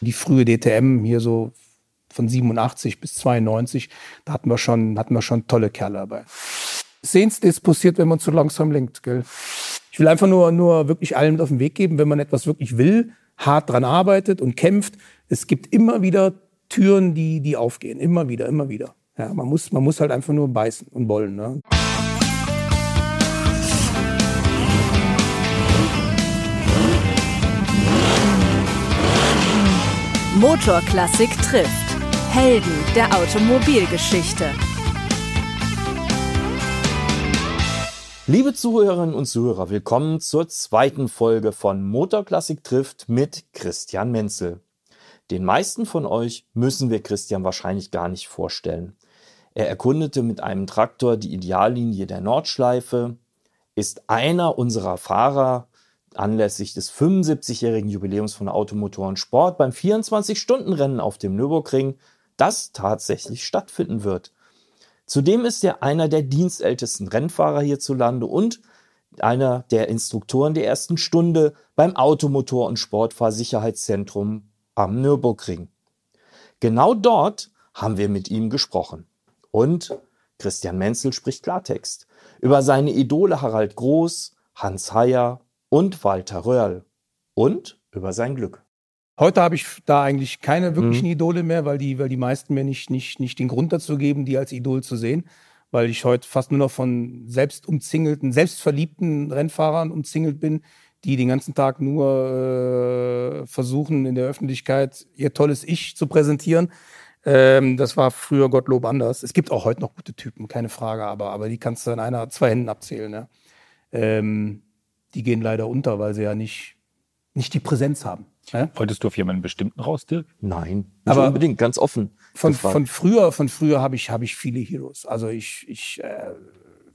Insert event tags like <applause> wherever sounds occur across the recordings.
Die frühe DTM hier so von 87 bis 92, da hatten wir schon, hatten wir schon tolle Kerle dabei. Sehen's, das passiert, wenn man zu langsam lenkt, gell? Ich will einfach nur, nur wirklich allen mit auf den Weg geben, wenn man etwas wirklich will, hart dran arbeitet und kämpft. Es gibt immer wieder Türen, die, die aufgehen. Immer wieder, immer wieder. Ja, man muss, man muss halt einfach nur beißen und wollen. Ne? Motorklassik trifft. Helden der Automobilgeschichte. Liebe Zuhörerinnen und Zuhörer, willkommen zur zweiten Folge von Motorklassik trifft mit Christian Menzel. Den meisten von euch müssen wir Christian wahrscheinlich gar nicht vorstellen. Er erkundete mit einem Traktor die Ideallinie der Nordschleife, ist einer unserer Fahrer anlässlich des 75-jährigen Jubiläums von Automotor und Sport beim 24-Stunden-Rennen auf dem Nürburgring das tatsächlich stattfinden wird. Zudem ist er einer der dienstältesten Rennfahrer hierzulande und einer der Instruktoren der ersten Stunde beim Automotor- und Sportfahrsicherheitszentrum am Nürburgring. Genau dort haben wir mit ihm gesprochen. Und Christian Menzel spricht Klartext über seine Idole Harald Groß, Hans Heyer und Walter Röhrl und über sein Glück. Heute habe ich da eigentlich keine wirklichen mhm. Idole mehr, weil die, weil die meisten mir nicht, nicht, nicht den Grund dazu geben, die als Idol zu sehen. Weil ich heute fast nur noch von selbst umzingelten, selbstverliebten Rennfahrern umzingelt bin, die den ganzen Tag nur äh, versuchen, in der Öffentlichkeit ihr tolles Ich zu präsentieren. Ähm, das war früher Gottlob anders. Es gibt auch heute noch gute Typen, keine Frage, aber, aber die kannst du in einer, zwei Händen abzählen. Ja. Ähm, die gehen leider unter, weil sie ja nicht, nicht die Präsenz haben. Ja? Wolltest du auf jemanden bestimmten raus, Dirk? Nein, nicht aber unbedingt, ganz offen. Von, von früher, von früher habe ich, hab ich viele Heroes. Also ich, ich äh,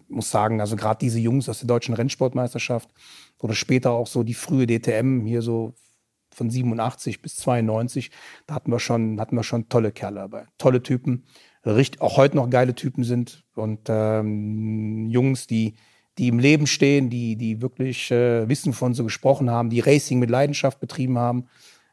muss sagen, also gerade diese Jungs aus der deutschen Rennsportmeisterschaft oder später auch so die frühe DTM hier so von 87 bis 92, da hatten wir schon, hatten wir schon tolle Kerle dabei, tolle Typen, richtig, auch heute noch geile Typen sind und ähm, Jungs, die die im Leben stehen, die, die wirklich äh, wissen, von so gesprochen haben, die Racing mit Leidenschaft betrieben haben.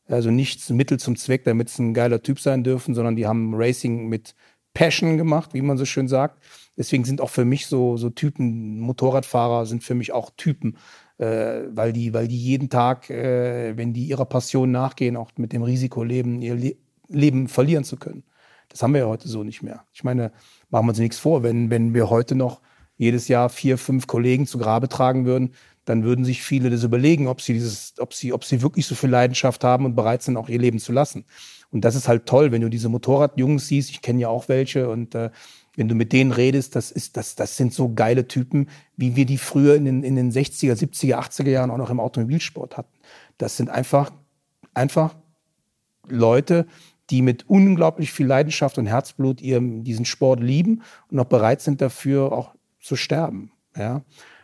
Also nichts Mittel zum Zweck, damit sie ein geiler Typ sein dürfen, sondern die haben Racing mit Passion gemacht, wie man so schön sagt. Deswegen sind auch für mich so, so Typen, Motorradfahrer sind für mich auch Typen, äh, weil, die, weil die jeden Tag, äh, wenn die ihrer Passion nachgehen, auch mit dem Risiko leben, ihr Le Leben verlieren zu können. Das haben wir ja heute so nicht mehr. Ich meine, machen wir uns nichts vor, wenn, wenn wir heute noch jedes Jahr vier, fünf Kollegen zu Grabe tragen würden, dann würden sich viele das überlegen, ob sie dieses, ob sie, ob sie wirklich so viel Leidenschaft haben und bereit sind, auch ihr Leben zu lassen. Und das ist halt toll, wenn du diese Motorradjungs siehst. Ich kenne ja auch welche und äh, wenn du mit denen redest, das ist, das, das sind so geile Typen, wie wir die früher in den, in den 60er, 70er, 80er Jahren auch noch im Automobilsport hatten. Das sind einfach, einfach Leute, die mit unglaublich viel Leidenschaft und Herzblut ihren, diesen Sport lieben und auch bereit sind dafür, auch zu sterben. Ja?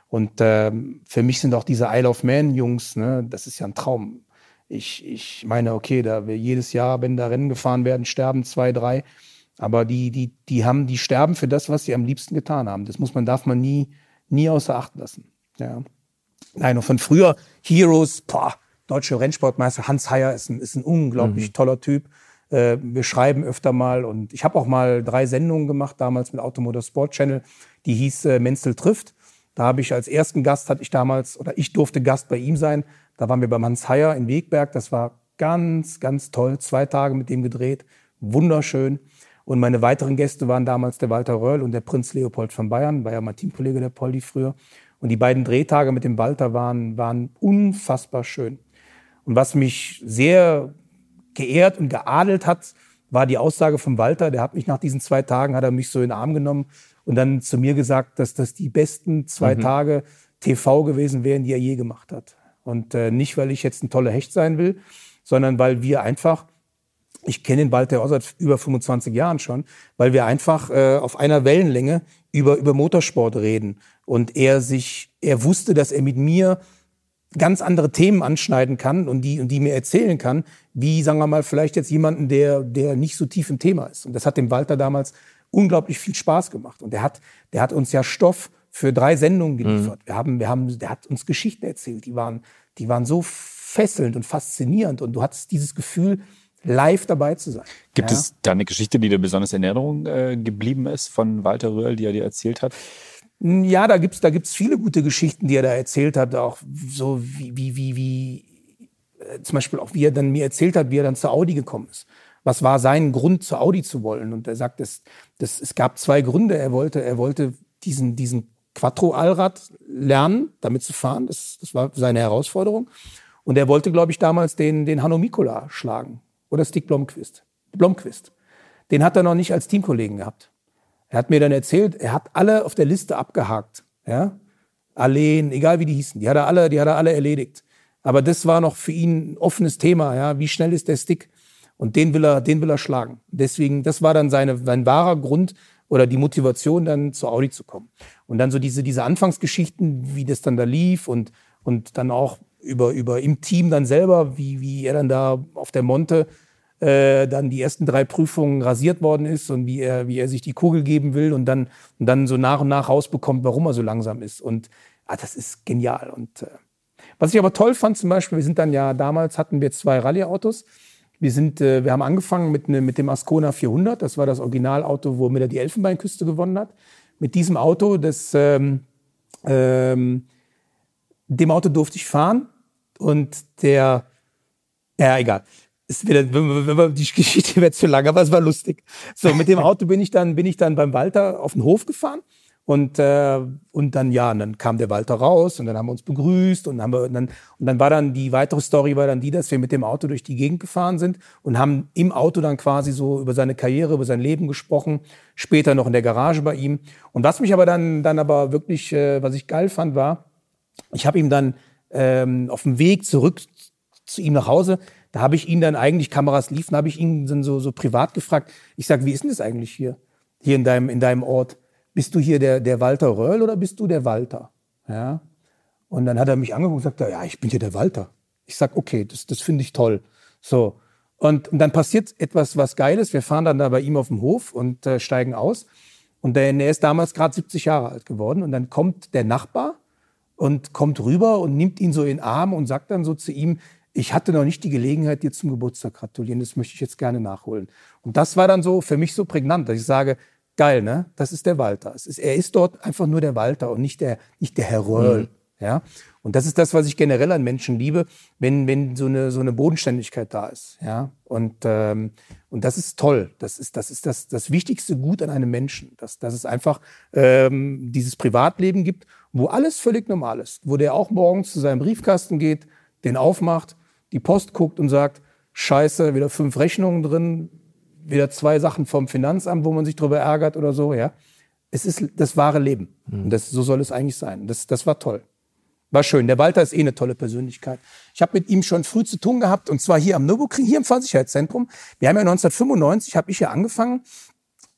Und ähm, für mich sind auch diese Isle of Man Jungs, ne, das ist ja ein Traum. Ich, ich meine, okay, da wir jedes Jahr, wenn da Rennen gefahren werden, sterben zwei, drei. Aber die, die, die haben, die sterben für das, was sie am liebsten getan haben. Das muss man, darf man nie, nie außer Acht lassen. Ja. Nein, und von früher Heroes, boah, deutsche Rennsportmeister Hans Heyer ist ein, ist ein unglaublich mhm. toller Typ. Äh, wir schreiben öfter mal und ich habe auch mal drei Sendungen gemacht, damals mit Automotor Sport Channel, die hieß äh, Menzel trifft. Da habe ich als ersten Gast, hatte ich damals, oder ich durfte Gast bei ihm sein. Da waren wir beim Hans Heyer in Wegberg. Das war ganz, ganz toll. Zwei Tage mit dem gedreht. Wunderschön. Und meine weiteren Gäste waren damals der Walter Röll und der Prinz Leopold von Bayern, war ja mein Teamkollege der Poldi früher. Und die beiden Drehtage mit dem Walter waren, waren unfassbar schön. Und was mich sehr geehrt und geadelt hat, war die Aussage von Walter. Der hat mich nach diesen zwei Tagen, hat er mich so in den Arm genommen und dann zu mir gesagt, dass das die besten zwei mhm. Tage TV gewesen wären, die er je gemacht hat. Und äh, nicht, weil ich jetzt ein toller Hecht sein will, sondern weil wir einfach, ich kenne den Walter auch seit über 25 Jahren schon, weil wir einfach äh, auf einer Wellenlänge über, über Motorsport reden. Und er sich, er wusste, dass er mit mir ganz andere Themen anschneiden kann und die, und die mir erzählen kann, wie, sagen wir mal, vielleicht jetzt jemanden, der, der nicht so tief im Thema ist. Und das hat dem Walter damals unglaublich viel Spaß gemacht. Und der hat, der hat uns ja Stoff für drei Sendungen mhm. geliefert. Mhm. Wir haben, wir haben, der hat uns Geschichten erzählt, die waren, die waren so fesselnd und faszinierend. Und du hattest dieses Gefühl, live dabei zu sein. Gibt ja. es da eine Geschichte, die dir besonders in Erinnerung äh, geblieben ist von Walter Röhrl, die er dir erzählt hat? Ja, da gibt's da gibt's viele gute Geschichten, die er da erzählt hat, auch so wie, wie, wie, wie äh, zum Beispiel auch wie er dann mir erzählt hat, wie er dann zur Audi gekommen ist. Was war sein Grund, zur Audi zu wollen? Und er sagt, es, das, es gab zwei Gründe. Er wollte, er wollte diesen, diesen Quattro-Allrad lernen, damit zu fahren. Das, das war seine Herausforderung. Und er wollte, glaube ich, damals den, den Hanno Mikola schlagen. Oder Stick Blomqvist. Blomqvist. Den hat er noch nicht als Teamkollegen gehabt. Er hat mir dann erzählt, er hat alle auf der Liste abgehakt. Ja? Alleen, egal wie die hießen. Die hat er alle, die hat er alle erledigt. Aber das war noch für ihn ein offenes Thema. Ja? Wie schnell ist der Stick? Und den will er, den will er schlagen. Deswegen, das war dann seine, sein wahrer Grund oder die Motivation, dann zur Audi zu kommen. Und dann so diese, diese Anfangsgeschichten, wie das dann da lief und, und dann auch über, über im Team dann selber, wie, wie er dann da auf der Monte äh, dann die ersten drei Prüfungen rasiert worden ist und wie er, wie er sich die Kugel geben will und dann, und dann so nach und nach rausbekommt, warum er so langsam ist. Und ah, das ist genial. Und äh, was ich aber toll fand, zum Beispiel, wir sind dann ja damals hatten wir zwei Rallye-Autos. Wir sind, äh, wir haben angefangen mit, ne, mit dem Ascona 400. Das war das Originalauto, womit er die Elfenbeinküste gewonnen hat. Mit diesem Auto, das, ähm, ähm, dem Auto durfte ich fahren und der, ja, egal. Ist wieder, die Geschichte <laughs> wird zu lang, aber es war lustig. So, mit dem Auto bin ich dann, bin ich dann beim Walter auf den Hof gefahren und, äh, und dann, ja, und dann kam der Walter raus und dann haben wir uns begrüßt und, haben wir, und, dann, und dann war dann die weitere Story war dann die, dass wir mit dem Auto durch die Gegend gefahren sind und haben im Auto dann quasi so über seine Karriere, über sein Leben gesprochen, später noch in der Garage bei ihm. Und was mich aber dann, dann aber wirklich, äh, was ich geil fand, war, ich habe ihm dann ähm, auf dem Weg zurück zu ihm nach Hause, da habe ich ihn dann eigentlich, Kameras liefen, habe ich ihn dann so, so privat gefragt. Ich sage, wie ist denn das eigentlich hier, hier in deinem, in deinem Ort? Bist du hier der, der Walter Röhrl oder bist du der Walter? Ja. Und dann hat er mich angeguckt und sagt, ja, ich bin hier der Walter. Ich sag, okay, das, das finde ich toll. So. Und, und dann passiert etwas, was Geiles. Wir fahren dann da bei ihm auf dem Hof und äh, steigen aus. Und der, der ist damals gerade 70 Jahre alt geworden. Und dann kommt der Nachbar und kommt rüber und nimmt ihn so in den Arm und sagt dann so zu ihm, ich hatte noch nicht die Gelegenheit, dir zum Geburtstag gratulieren, das möchte ich jetzt gerne nachholen. Und das war dann so für mich so prägnant, dass ich sage, geil, ne? Das ist der Walter. Ist, er ist dort einfach nur der Walter und nicht der, nicht der Herr Röhrl. Mhm. Ja. Und das ist das, was ich generell an Menschen liebe, wenn, wenn so eine, so eine Bodenständigkeit da ist. Ja. Und, ähm, und das ist toll. Das ist, das ist das, das wichtigste Gut an einem Menschen. Dass, dass es einfach ähm, dieses Privatleben gibt, wo alles völlig normal ist. Wo der auch morgens zu seinem Briefkasten geht, den aufmacht, die Post guckt und sagt, scheiße, wieder fünf Rechnungen drin, wieder zwei Sachen vom Finanzamt, wo man sich drüber ärgert oder so, ja. Es ist das wahre Leben. Mhm. Und das, so soll es eigentlich sein. Das, das war toll. War schön. Der Walter ist eh eine tolle Persönlichkeit. Ich habe mit ihm schon früh zu tun gehabt und zwar hier am Nürburgring, hier im Fahrsicherheitszentrum. Wir haben ja 1995, habe ich ja angefangen,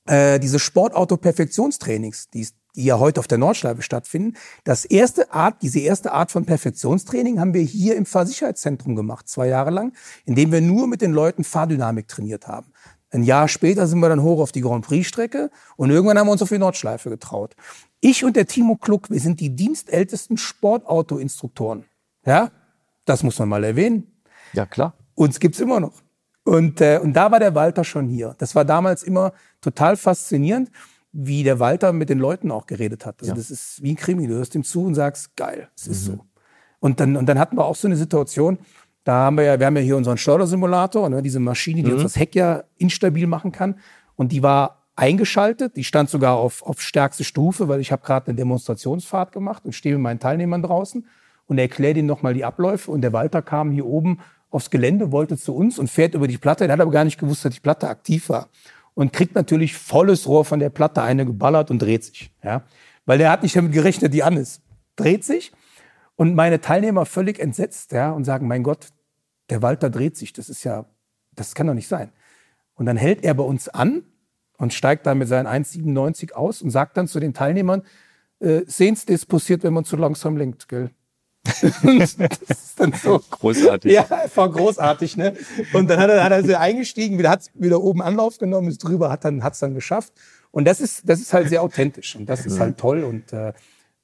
äh, diese Sportauto-Perfektionstrainings, die, die ja heute auf der Nordschleife stattfinden. Das erste Art, diese erste Art von Perfektionstraining haben wir hier im Fahrsicherheitszentrum gemacht, zwei Jahre lang, indem wir nur mit den Leuten Fahrdynamik trainiert haben. Ein Jahr später sind wir dann hoch auf die Grand Prix-Strecke und irgendwann haben wir uns auf die Nordschleife getraut. Ich und der Timo Kluck, wir sind die dienstältesten Sportauto-Instruktoren. Ja, das muss man mal erwähnen. Ja, klar. Uns gibt's immer noch. Und, äh, und da war der Walter schon hier. Das war damals immer total faszinierend, wie der Walter mit den Leuten auch geredet hat. Also ja. das ist wie ein Krimi. Du hörst ihm zu und sagst, geil, es ist mhm. so. Und dann, und dann hatten wir auch so eine Situation, da haben wir ja, wir haben ja hier unseren Steuersimulator, ne, diese Maschine, die mhm. uns das Heck ja instabil machen kann. Und die war eingeschaltet, die stand sogar auf, auf stärkste Stufe, weil ich habe gerade eine Demonstrationsfahrt gemacht und stehe mit meinen Teilnehmern draußen und erkläre denen nochmal die Abläufe. Und der Walter kam hier oben aufs Gelände, wollte zu uns und fährt über die Platte. Der hat aber gar nicht gewusst, dass die Platte aktiv war. Und kriegt natürlich volles Rohr von der Platte eine geballert und dreht sich. Ja? Weil der hat nicht damit gerechnet, die an ist. Dreht sich und meine Teilnehmer völlig entsetzt ja, und sagen, mein Gott, der Walter dreht sich, das ist ja, das kann doch nicht sein. Und dann hält er bei uns an und steigt dann mit seinen 1,97 aus und sagt dann zu den Teilnehmern, äh, sehen's, das passiert, wenn man zu langsam lenkt, gell? Das ist dann so großartig. Ja, war großartig, ne? Und dann hat er, hat er so eingestiegen, wieder hat wieder oben Anlauf genommen, ist drüber, hat dann hat's dann geschafft. Und das ist das ist halt sehr authentisch und das ist halt toll und äh,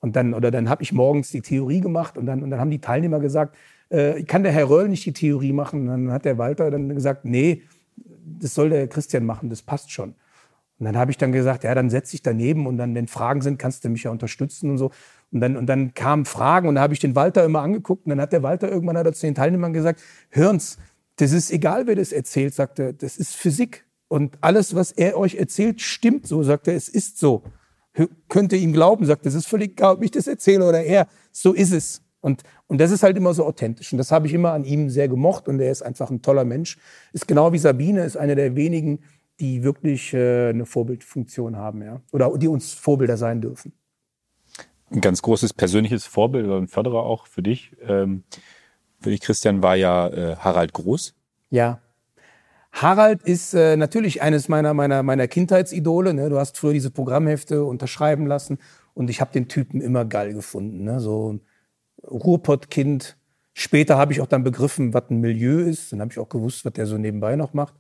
und dann, oder dann habe ich morgens die Theorie gemacht und dann, und dann haben die Teilnehmer gesagt, äh, kann der Herr Röll nicht die Theorie machen? Und dann hat der Walter dann gesagt, nee, das soll der Christian machen, das passt schon. Und dann habe ich dann gesagt, ja, dann setz dich daneben und dann, wenn Fragen sind, kannst du mich ja unterstützen und so. Und dann, und dann kamen Fragen und da habe ich den Walter immer angeguckt und dann hat der Walter irgendwann hat er zu den Teilnehmern gesagt, hören's, das ist egal, wer das erzählt, sagt er, das ist Physik. Und alles, was er euch erzählt, stimmt so, sagt er, es ist so. Könnt ihr ihm glauben, sagt er, es ist völlig egal, ob ich das erzähle oder er, so ist es. Und, und das ist halt immer so authentisch. Und das habe ich immer an ihm sehr gemocht. Und er ist einfach ein toller Mensch. Ist genau wie Sabine, ist eine der wenigen, die wirklich äh, eine Vorbildfunktion haben, ja. Oder die uns Vorbilder sein dürfen. Ein ganz großes persönliches Vorbild oder ein Förderer auch für dich. Ähm, für dich, Christian, war ja äh, Harald Groß. Ja. Harald ist äh, natürlich eines meiner, meiner, meiner Kindheitsidole. Ne? Du hast früher diese Programmhefte unterschreiben lassen und ich habe den Typen immer geil gefunden. Ne? So Ruhrpottkind. Später habe ich auch dann begriffen, was ein Milieu ist. Dann habe ich auch gewusst, was der so nebenbei noch macht.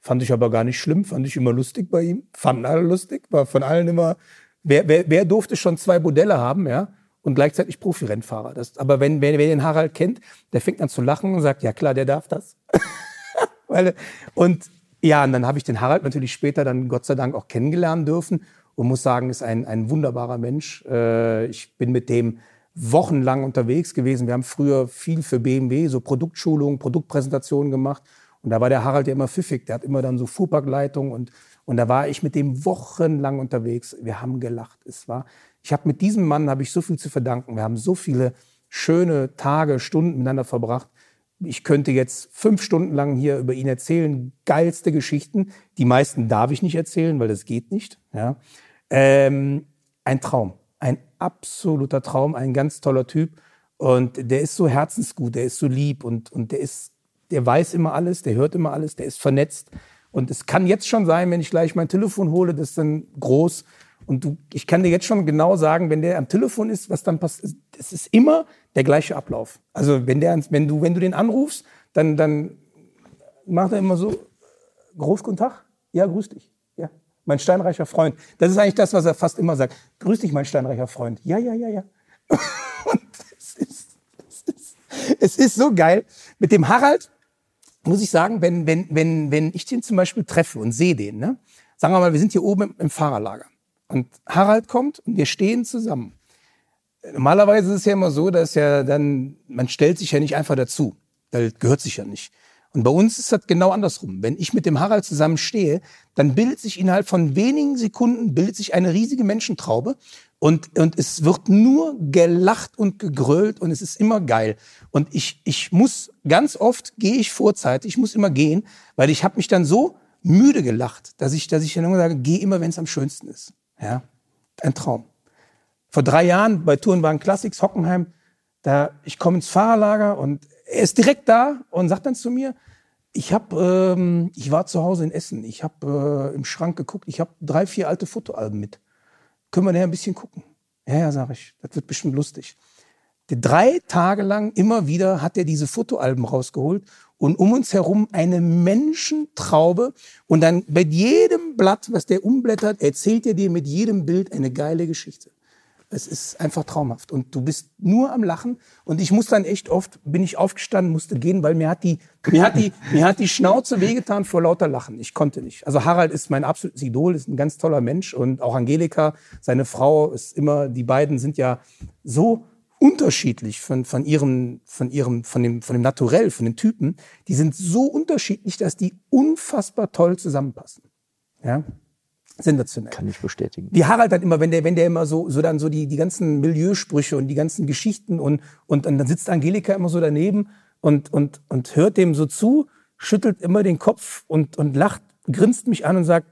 Fand ich aber gar nicht schlimm, fand ich immer lustig bei ihm. Fanden alle lustig, war von allen immer. Wer, wer, wer durfte schon zwei Modelle haben, ja? Und gleichzeitig Profi-Rennfahrer. Das, aber wenn, wer, wer den Harald kennt, der fängt an zu lachen und sagt, ja klar, der darf das. <laughs> Weil, und ja, und dann habe ich den Harald natürlich später dann Gott sei Dank auch kennengelernt dürfen und muss sagen, ist ein, ein wunderbarer Mensch. Äh, ich bin mit dem wochenlang unterwegs gewesen. Wir haben früher viel für BMW, so Produktschulungen, Produktpräsentationen gemacht. Und da war der Harald ja immer pfiffig. Der hat immer dann so Fuhrparkleitung und, und da war ich mit dem wochenlang unterwegs. Wir haben gelacht. Es war, ich habe mit diesem Mann habe ich so viel zu verdanken. Wir haben so viele schöne Tage, Stunden miteinander verbracht. Ich könnte jetzt fünf Stunden lang hier über ihn erzählen, geilste Geschichten. Die meisten darf ich nicht erzählen, weil das geht nicht. Ja. Ähm, ein Traum, ein absoluter Traum, ein ganz toller Typ. Und der ist so herzensgut, der ist so lieb und, und der ist, der weiß immer alles, der hört immer alles, der ist vernetzt. Und es kann jetzt schon sein, wenn ich gleich mein Telefon hole, das ist dann groß. Und du, ich kann dir jetzt schon genau sagen, wenn der am Telefon ist, was dann passiert. Es ist immer der gleiche Ablauf. Also wenn der, wenn du, wenn du den anrufst, dann, dann macht er immer so, groß guten Tag. Ja, grüß dich mein steinreicher Freund. Das ist eigentlich das, was er fast immer sagt. Grüß dich, mein steinreicher Freund. Ja, ja, ja, ja. <laughs> Und es ist, es ist, es ist so geil. Mit dem Harald muss ich sagen, wenn, wenn, wenn, wenn ich den zum Beispiel treffe und sehe den, ne? sagen wir mal, wir sind hier oben im, im Fahrerlager und Harald kommt und wir stehen zusammen. Normalerweise ist es ja immer so, dass ja dann, man stellt sich ja nicht einfach dazu. Das gehört sich ja nicht. Und bei uns ist das genau andersrum. Wenn ich mit dem Harald zusammen stehe, dann bildet sich innerhalb von wenigen Sekunden bildet sich eine riesige Menschentraube und, und es wird nur gelacht und gegrölt und es ist immer geil. Und ich, ich muss, ganz oft gehe ich vorzeitig, ich muss immer gehen, weil ich habe mich dann so müde gelacht, dass ich, dass ich dann immer sage, geh immer, wenn es am schönsten ist. Ja, ein Traum. Vor drei Jahren bei Tourenwagen Classics Hockenheim, da ich komme ins Fahrerlager und er ist direkt da und sagt dann zu mir, ich habe, ähm, ich war zu Hause in Essen, ich habe äh, im Schrank geguckt, ich habe drei, vier alte Fotoalben mit. Können wir nachher ein bisschen gucken? Ja, ja, sage ich, das wird bestimmt lustig. Drei Tage lang immer wieder hat er diese Fotoalben rausgeholt und um uns herum eine Menschentraube und dann bei jedem Blatt, was der umblättert, erzählt er dir mit jedem Bild eine geile Geschichte. Es ist einfach traumhaft. Und du bist nur am Lachen. Und ich muss dann echt oft, bin ich aufgestanden, musste gehen, weil mir hat die, mir hat die, <laughs> mir hat die Schnauze wehgetan vor lauter Lachen. Ich konnte nicht. Also Harald ist mein absolutes Idol, ist ein ganz toller Mensch. Und auch Angelika, seine Frau, ist immer, die beiden sind ja so unterschiedlich von, von ihrem, von ihrem, von dem, von dem Naturell, von den Typen. Die sind so unterschiedlich, dass die unfassbar toll zusammenpassen. Ja. Sensationell. Kann ich bestätigen. Wie Harald dann immer, wenn der, wenn der immer so, so dann so die, die ganzen Milieusprüche und die ganzen Geschichten und, und, und dann sitzt Angelika immer so daneben und, und, und hört dem so zu, schüttelt immer den Kopf und, und lacht, grinst mich an und sagt,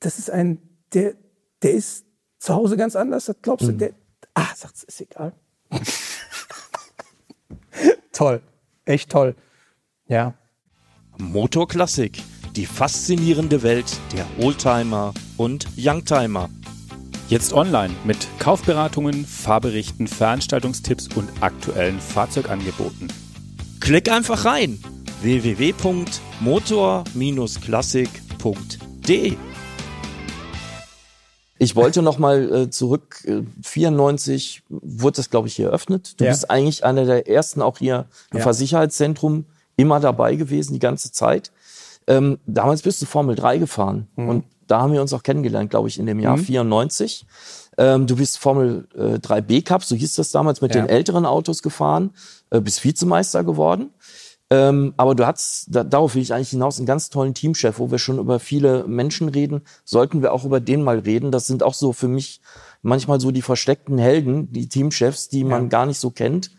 das ist ein, der, der ist zu Hause ganz anders. Das glaubst du, mhm. der, ah, sagt ist egal. <laughs> toll. Echt toll. Ja. Motorklassik die faszinierende Welt der Oldtimer und Youngtimer. Jetzt online mit Kaufberatungen, Fahrberichten, Veranstaltungstipps und aktuellen Fahrzeugangeboten. Klick einfach rein www.motor-klassik.de ich wollte noch mal äh, zurück. Äh, 94 wurde das, glaube ich, hier eröffnet. Du ja. bist eigentlich einer der ersten auch hier im ja. Versicherheitszentrum immer dabei gewesen die ganze Zeit. Ähm, damals bist du Formel 3 gefahren Mhm. und da haben wir uns auch kennengelernt, glaube ich, in dem Jahr 94. Ähm, du bist Formel äh, 3 B-Cup, so hieß das damals, mit Ja. den älteren Autos gefahren, äh, bist Vizemeister geworden. Ähm, aber du hattest, da, darauf will ich eigentlich hinaus, einen ganz tollen Teamchef, wo wir schon über viele Menschen reden, sollten wir auch über den mal reden. Das sind auch so für mich manchmal so die versteckten Helden, die Teamchefs, die man gar nicht so kennt.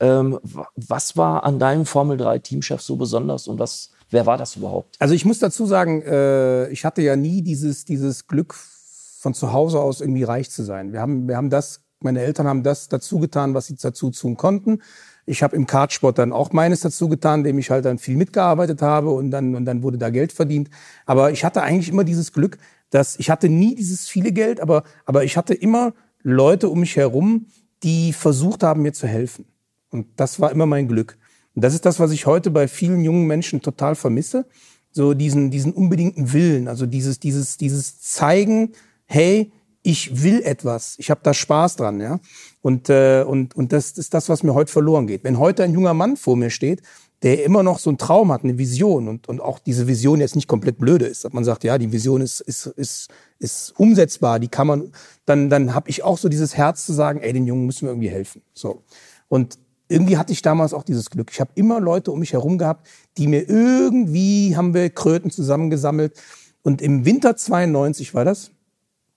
Ähm, wa- was war an deinem Formel 3 Teamchef so besonders und was, wer war das überhaupt? Also ich muss dazu sagen, äh, ich hatte ja nie dieses, dieses Glück von zu Hause aus irgendwie reich zu sein. Wir haben, wir haben das, meine Eltern haben das dazu getan, was sie dazu tun konnten. Ich habe im Kartsport dann auch meines dazu getan, indem ich halt dann viel mitgearbeitet habe und dann, und dann wurde da Geld verdient. Aber ich hatte eigentlich immer dieses Glück, dass ich hatte nie dieses viele Geld, aber, aber ich hatte immer Leute um mich herum, die versucht haben, mir zu helfen. Und das war immer mein Glück. Und das ist das, was ich heute bei vielen jungen Menschen total vermisse. So diesen, diesen unbedingten Willen, also dieses, dieses, dieses Zeigen, hey, ich will etwas, ich habe da Spaß dran, ja. Und, äh, und, und das ist das, was mir heute verloren geht. Wenn heute ein junger Mann vor mir steht, der immer noch so einen Traum hat, eine Vision und, und auch diese Vision jetzt nicht komplett blöde ist, dass man sagt, ja, die Vision ist, ist, ist, ist umsetzbar, die kann man, dann, dann habe ich auch so dieses Herz zu sagen, ey, den Jungen müssen wir irgendwie helfen. So. Und irgendwie hatte ich damals auch dieses Glück. Ich habe immer Leute um mich herum gehabt, die mir irgendwie, haben wir Kröten zusammengesammelt. Und im Winter 92 war das,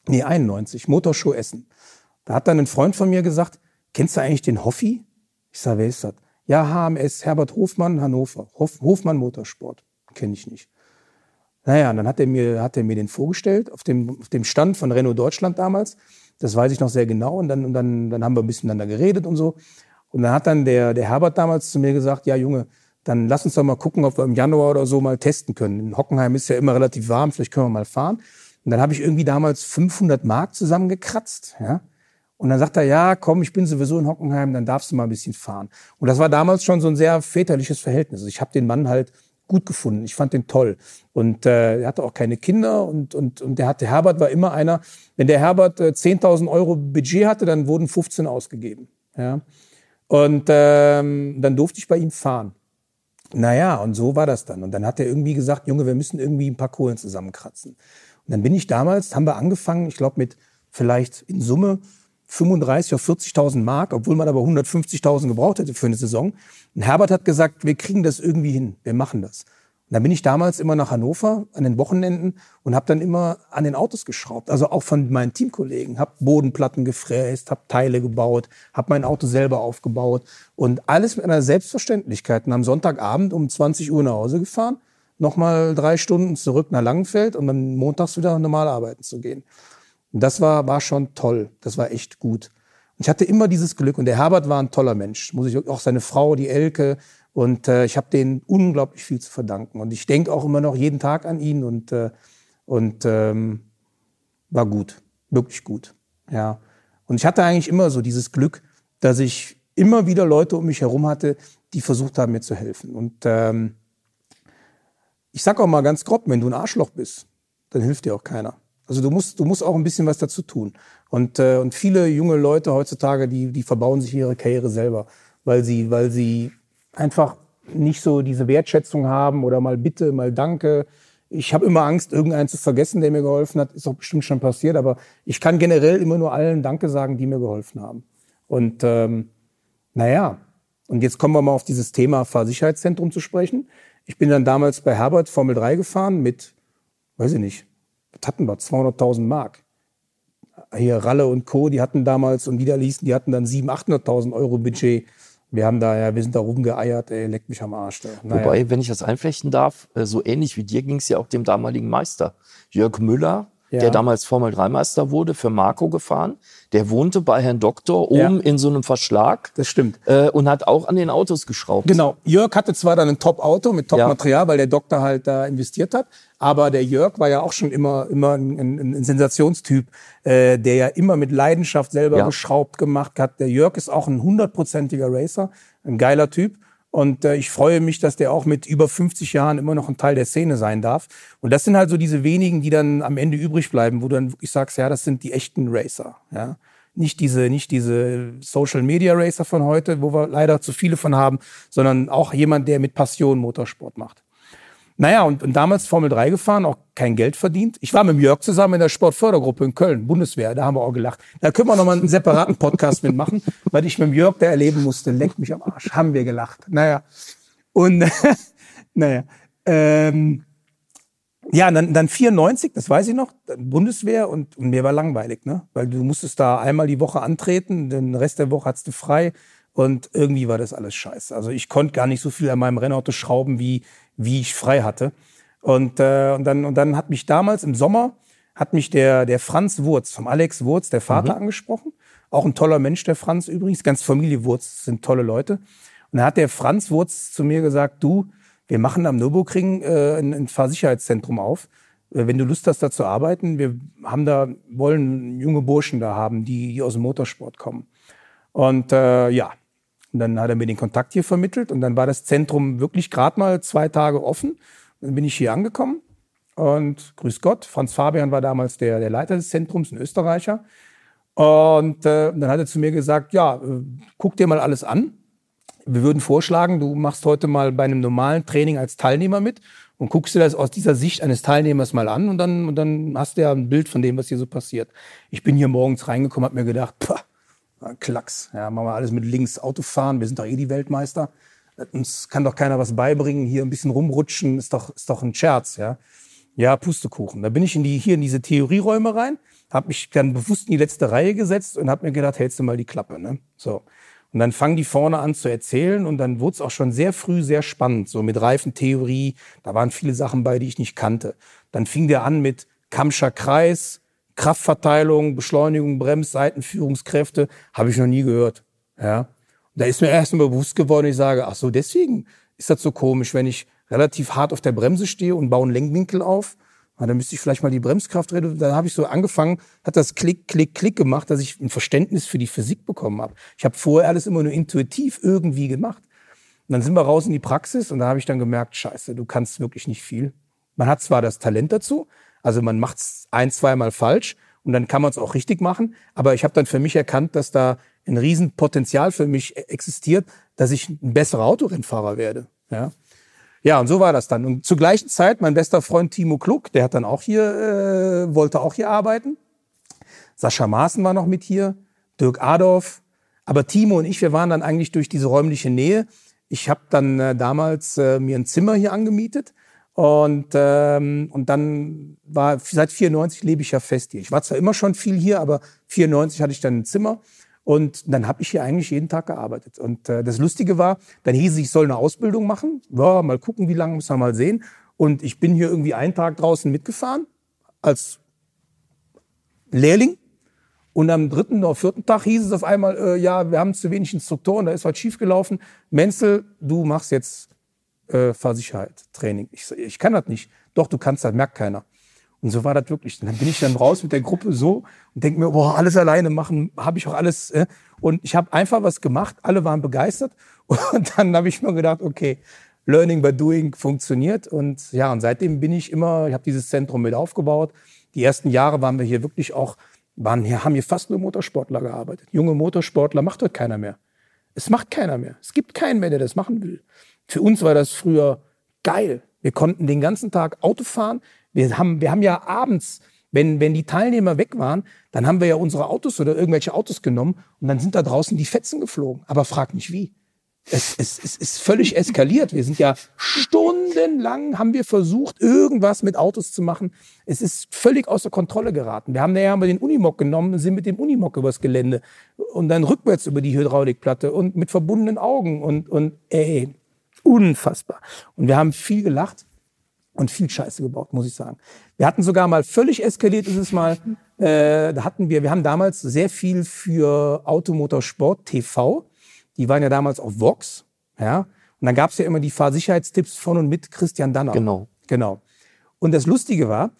nee, 91, Motorshow Essen. Da hat dann ein Freund von mir gesagt, kennst du eigentlich den Hoffi? Ich sage, wer ist das? Ja, HMS, Herbert Hofmann, Hannover. Hof, Hofmann Motorsport. Kenne ich nicht. Naja, dann hat er mir, hat er mir den vorgestellt, auf dem, auf dem Stand von Renault Deutschland damals. Das weiß ich noch sehr genau. Und dann, und dann, dann haben wir ein bisschen miteinander geredet und so. Und dann hat dann der, der Herbert damals zu mir gesagt, ja Junge, dann lass uns doch mal gucken, ob wir im Januar oder so mal testen können. In Hockenheim ist ja immer relativ warm, vielleicht können wir mal fahren. Und dann habe ich irgendwie damals 500 Mark zusammengekratzt, ja. Und dann sagt er, ja, komm, ich bin sowieso in Hockenheim, dann darfst du mal ein bisschen fahren. Und das war damals schon so ein sehr väterliches Verhältnis. Ich habe den Mann halt gut gefunden. Ich fand den toll. Und äh, er hatte auch keine Kinder und, und, und der hatte, Herbert war immer einer, wenn der Herbert äh, 10.000 Euro Budget hatte, dann wurden 15 ausgegeben. Ja. Und ähm, dann durfte ich bei ihm fahren. Naja, und so war das dann. Und dann hat er irgendwie gesagt, Junge, wir müssen irgendwie ein paar Kohlen zusammenkratzen. Und dann bin ich damals, haben wir angefangen, ich glaube mit vielleicht in Summe 35 auf 40.000 Mark, obwohl man aber 150.000 gebraucht hätte für eine Saison. Und Herbert hat gesagt, wir kriegen das irgendwie hin, wir machen das. Und dann bin ich damals immer nach Hannover an den Wochenenden und habe dann immer an den Autos geschraubt, also auch von meinen Teamkollegen, habe Bodenplatten gefräst, habe Teile gebaut, habe mein Auto selber aufgebaut und alles mit einer Selbstverständlichkeit. Und am Sonntagabend um 20 Uhr nach Hause gefahren, nochmal drei Stunden zurück nach Langenfeld und dann montags wieder normal arbeiten zu gehen. Und das war, war schon toll. Das war echt gut. Und ich hatte immer dieses Glück. Und der Herbert war ein toller Mensch. Muss ich auch seine Frau, die Elke. Und äh, ich habe denen unglaublich viel zu verdanken. Und ich denke auch immer noch jeden Tag an ihn und, äh, und ähm, war gut. Wirklich gut. Ja. Und ich hatte eigentlich immer so dieses Glück, dass ich immer wieder Leute um mich herum hatte, die versucht haben, mir zu helfen. Und ähm, ich sag auch mal ganz grob, wenn du ein Arschloch bist, dann hilft dir auch keiner. Also du musst, du musst auch ein bisschen was dazu tun. Und, äh, und viele junge Leute heutzutage, die, die verbauen sich ihre Karriere selber, weil sie, weil sie einfach nicht so diese Wertschätzung haben oder mal bitte, mal danke. Ich habe immer Angst, irgendeinen zu vergessen, der mir geholfen hat. Ist auch bestimmt schon passiert, aber ich kann generell immer nur allen Danke sagen, die mir geholfen haben. Und ähm, naja, und jetzt kommen wir mal auf dieses Thema Fahrsicherheitszentrum zu sprechen. Ich bin dann damals bei Herbert Formel 3 gefahren mit, weiß ich nicht, was hatten wir, 200.000 Mark. Hier Ralle und Co., die hatten damals, und wieder ließen, die hatten dann 700.000, 800.000 Euro Budget. Wir haben da, ja, wir sind da rumgeeiert, ey, leckt mich am Arsch. Naja. Wobei, wenn ich das einflechten darf, äh, so ähnlich wie dir ging es ja auch dem damaligen Meister. Jörg Müller, Ja. der damals Formel 3 Meister wurde, für Marco gefahren. Der wohnte bei Herrn Doktor oben Ja. in so einem Verschlag Das stimmt. äh, und hat auch an den Autos geschraubt. Genau. Jörg hatte zwar dann ein Top-Auto mit Top-Material, weil der Doktor halt da investiert hat, aber der Jörg war ja auch schon immer, immer ein, ein, ein Sensationstyp, äh, der ja immer mit Leidenschaft selber Ja. geschraubt gemacht hat. Der Jörg ist auch ein hundertprozentiger Racer, ein geiler Typ. Und äh, ich freue mich, dass der auch mit über 50 Jahren immer noch ein Teil der Szene sein darf. Und das sind halt so diese wenigen, die dann am Ende übrig bleiben, wo du dann wirklich sagst, ja, das sind die echten Racer. Ja. Nicht diese, nicht diese Social Media Racer von heute, wo wir leider zu viele von haben, sondern auch jemand, der mit Passion Motorsport macht. Naja, und, und damals Formel 3 gefahren, auch kein Geld verdient. Ich war mit Jörg zusammen in der Sportfördergruppe in Köln, Bundeswehr, da haben wir auch gelacht. Da können wir nochmal einen separaten Podcast mitmachen, <laughs> weil ich mit Jörg da erleben musste. Lenkt mich am Arsch. Haben wir gelacht. Naja. Und, <laughs> naja. Ähm, ja, dann, dann 94, das weiß ich noch, Bundeswehr und, und mir war langweilig, ne? Weil du musstest da einmal die Woche antreten, den Rest der Woche hattest du frei und irgendwie war das alles scheiße. Also ich konnte gar nicht so viel an meinem Rennauto schrauben, wie, wie ich frei hatte. Und, äh, und, dann, und dann hat mich damals im Sommer, hat mich der, der Franz Wurz, vom Alex Wurz, der Vater, mhm. angesprochen. Auch ein toller Mensch, der Franz übrigens. Ganz Familie Wurz sind tolle Leute. Und da hat der Franz Wurz zu mir gesagt, du, wir machen am Nürburgring äh, ein, ein Fahrsicherheitszentrum auf. Äh, wenn du Lust hast, da zu arbeiten, wir haben da, wollen junge Burschen da haben, die, die aus dem Motorsport kommen. Und äh, ja, und dann hat er mir den Kontakt hier vermittelt und dann war das Zentrum wirklich gerade mal zwei Tage offen. Dann bin ich hier angekommen und grüß Gott, Franz Fabian war damals der, der Leiter des Zentrums, ein Österreicher. Und äh, dann hat er zu mir gesagt, ja, äh, guck dir mal alles an. Wir würden vorschlagen, du machst heute mal bei einem normalen Training als Teilnehmer mit und guckst dir das aus dieser Sicht eines Teilnehmers mal an und dann, und dann hast du ja ein Bild von dem, was hier so passiert. Ich bin hier morgens reingekommen, habe mir gedacht, pah, Klacks. Ja, machen wir alles mit links Auto fahren. Wir sind doch eh die Weltmeister. Uns kann doch keiner was beibringen. Hier ein bisschen rumrutschen ist doch, ist doch ein Scherz, ja. Ja, Pustekuchen. Da bin ich in die, hier in diese Theorieräume rein, habe mich dann bewusst in die letzte Reihe gesetzt und habe mir gedacht, hältst du mal die Klappe, ne? So. Und dann fangen die vorne an zu erzählen und dann wurde es auch schon sehr früh sehr spannend, so mit Reifentheorie. Da waren viele Sachen bei, die ich nicht kannte. Dann fing der an mit Kamscher Kreis, Kraftverteilung, Beschleunigung, Brems, Seitenführungskräfte, habe ich noch nie gehört. Ja. Da ist mir erst mal bewusst geworden, ich sage, ach so, deswegen ist das so komisch, wenn ich relativ hart auf der Bremse stehe und baue einen Lenkwinkel auf. Na, dann müsste ich vielleicht mal die Bremskraft reduzieren. Dann habe ich so angefangen, hat das Klick, Klick, Klick gemacht, dass ich ein Verständnis für die Physik bekommen habe. Ich habe vorher alles immer nur intuitiv irgendwie gemacht. Und dann sind wir raus in die Praxis und da habe ich dann gemerkt, scheiße, du kannst wirklich nicht viel. Man hat zwar das Talent dazu, also man macht es ein, zweimal falsch und dann kann man es auch richtig machen. Aber ich habe dann für mich erkannt, dass da ein Riesenpotenzial für mich e-, existiert, dass ich ein besserer Autorennfahrer werde. Ja. Ja, und so war das dann. Und zur gleichen Zeit, mein bester Freund Timo Klug, der hat dann auch hier, äh, wollte auch hier arbeiten. Sascha Maaßen war noch mit hier, Dirk Adorf. Aber Timo und ich, wir waren dann eigentlich durch diese räumliche Nähe. Ich habe dann äh, damals äh, mir ein Zimmer hier angemietet und, ähm, und dann war, seit 94 lebe ich ja fest hier. Ich war zwar immer schon viel hier, aber 94 hatte ich dann ein Zimmer. Und dann habe ich hier eigentlich jeden Tag gearbeitet. Und äh, das Lustige war, dann hieß es, ich soll eine Ausbildung machen. Ja, mal gucken, wie lange, müssen wir mal sehen. Und ich bin hier irgendwie einen Tag draußen mitgefahren als Lehrling. Und am dritten oder vierten Tag hieß es auf einmal, äh, ja, wir haben zu wenig Instruktoren, da ist was schiefgelaufen. Menzel, du machst jetzt äh, Fahrsicherheit, Training. Ich, ich kann das nicht. Doch, du kannst das, merkt keiner. Und so war das wirklich. Und dann bin ich dann raus mit der Gruppe so und denke mir, boah, alles alleine machen, habe ich auch alles. Äh? Und ich habe einfach was gemacht, alle waren begeistert. <laughs> Und dann habe ich mir gedacht, okay, Learning by Doing funktioniert. Und ja, und seitdem bin ich immer, ich habe dieses Zentrum mit aufgebaut. Die ersten Jahre waren wir hier wirklich auch, waren hier, haben hier fast nur Motorsportler gearbeitet. Junge Motorsportler macht heute keiner mehr. Es macht keiner mehr. Es gibt keinen mehr, der das machen will. Für uns war das früher geil. Wir konnten den ganzen Tag Auto fahren. Wir haben, wir haben ja abends, wenn, wenn die Teilnehmer weg waren, dann haben wir ja unsere Autos oder irgendwelche Autos genommen und dann sind da draußen die Fetzen geflogen. Aber frag nicht wie. Es, es, es ist völlig eskaliert. Wir sind ja stundenlang haben wir versucht, irgendwas mit Autos zu machen. Es ist völlig außer Kontrolle geraten. Wir haben nachher wir den Unimog genommen und sind mit dem Unimog übers Gelände und dann rückwärts über die Hydraulikplatte und mit verbundenen Augen und, und ey, Unfassbar. Und wir haben viel gelacht und viel Scheiße gebaut, muss ich sagen. Wir hatten sogar mal völlig eskaliert ist es mal. Äh, da hatten wir, wir haben damals sehr viel für Automotorsport TV. Die waren ja damals auf Vox, ja. Und dann gab es ja immer die Fahrsicherheitstipps von und mit Christian Danner. Genau. Genau. Und das Lustige war,